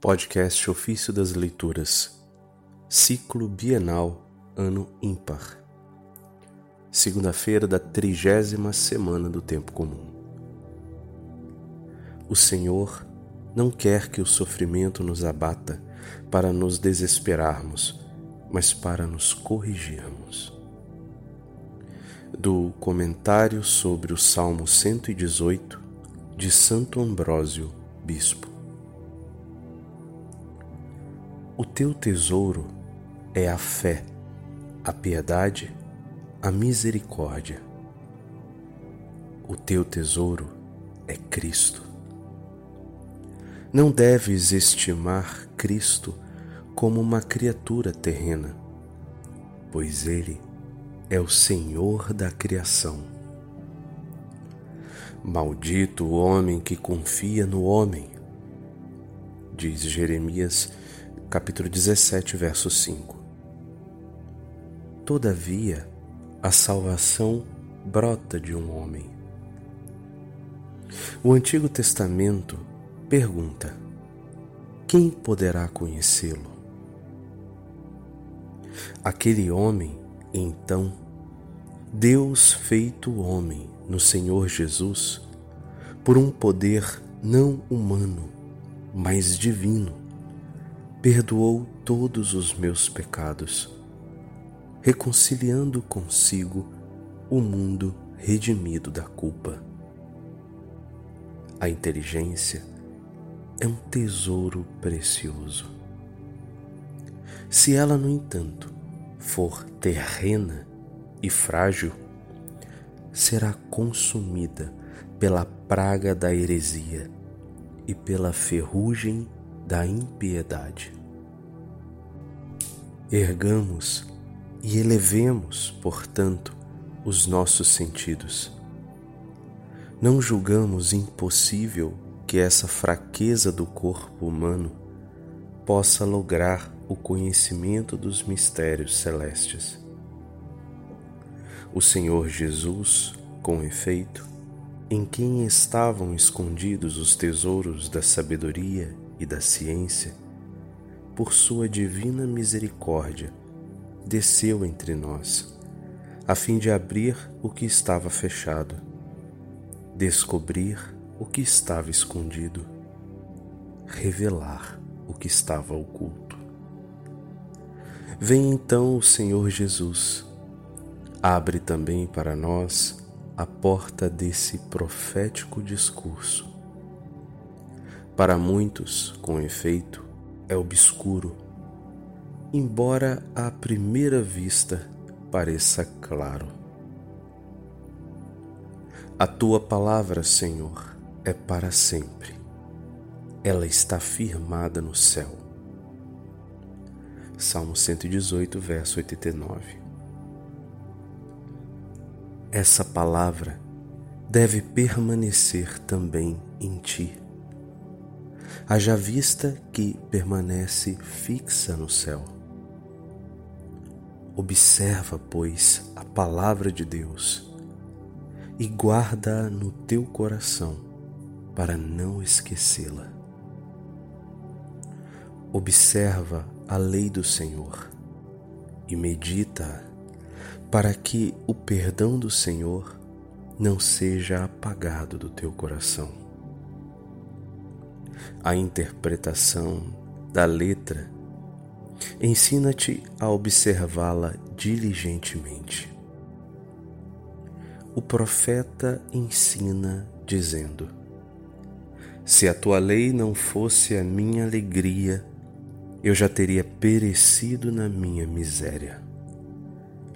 Podcast Ofício das Leituras, Ciclo Bienal, Ano Ímpar. Segunda-feira da trigésima semana do Tempo Comum. O Senhor não quer que o sofrimento nos abata para nos desesperarmos, mas para nos corrigirmos. Do comentário sobre o Salmo 118 de Santo Ambrósio, Bispo. O teu tesouro é a fé, a piedade, a misericórdia. O teu tesouro é Cristo. Não deves estimar Cristo como uma criatura terrena, pois Ele é o Senhor da criação. Maldito o homem que confia no homem, diz Jeremias capítulo 17, verso 5. Todavia, a salvação brota de um homem. O Antigo Testamento pergunta: quem poderá conhecê-lo? Aquele homem, então, Deus feito homem no Senhor Jesus, por um poder não humano, mas divino, perdoou todos os meus pecados, reconciliando consigo o mundo redimido da culpa. A inteligência é um tesouro precioso. Se ela, no entanto, for terrena e frágil, será consumida pela praga da heresia e pela ferrugem da impiedade. Ergamos e elevemos, portanto, os nossos sentidos. Não julgamos impossível que essa fraqueza do corpo humano possa lograr o conhecimento dos mistérios celestes. O Senhor Jesus, com efeito, em quem estavam escondidos os tesouros da sabedoria e da ciência, por sua divina misericórdia, desceu entre nós, a fim de abrir o que estava fechado, descobrir o que estava escondido, revelar o que estava oculto. Vem então o Senhor Jesus, abre também para nós a porta desse profético discurso para muitos, com efeito, é obscuro, embora à primeira vista pareça claro. A tua palavra, Senhor, é para sempre. Ela está firmada no céu. Salmo 118, verso 89. Essa palavra deve permanecer também em ti haja vista que permanece fixa no céu. Observa, pois, a palavra de Deus e guarda-a no teu coração para não esquecê-la. Observa a lei do Senhor e medita para que o perdão do Senhor não seja apagado do teu coração a interpretação da letra, ensina-te a observá-la diligentemente. O profeta ensina dizendo: Se a tua lei não fosse a minha alegria, eu já teria perecido na minha miséria.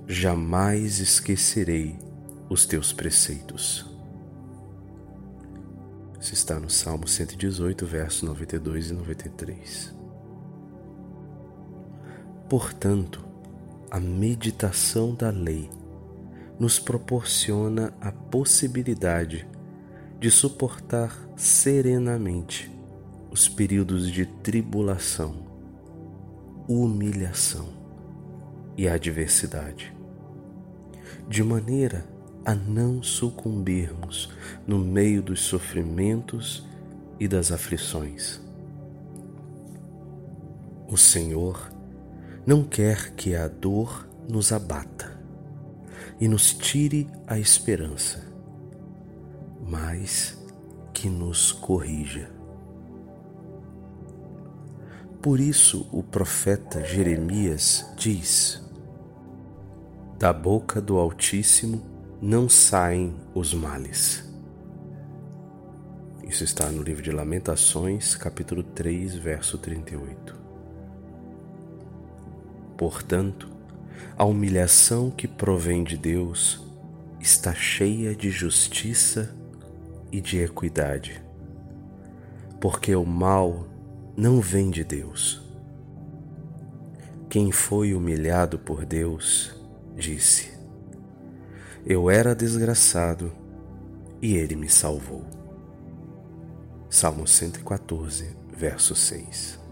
Jamais esquecerei os teus preceitos. Isso está no Salmo 118, versos 92 e 93. Portanto, a meditação da lei nos proporciona a possibilidade de suportar serenamente os períodos de tribulação, humilhação e adversidade, de maneira a não sucumbirmos no meio dos sofrimentos e das aflições. O Senhor não quer que a dor nos abata e nos tire a esperança, mas que nos corrija. Por isso o profeta Jeremias diz: Da boca do Altíssimo não saem os males. Isso está no livro de Lamentações, capítulo 3, verso 38. Portanto, a humilhação que provém de Deus está cheia de justiça e de equidade, porque o mal não vem de Deus. Quem foi humilhado por Deus disse: Eu era desgraçado e ele me salvou. Salmo 114, verso 6.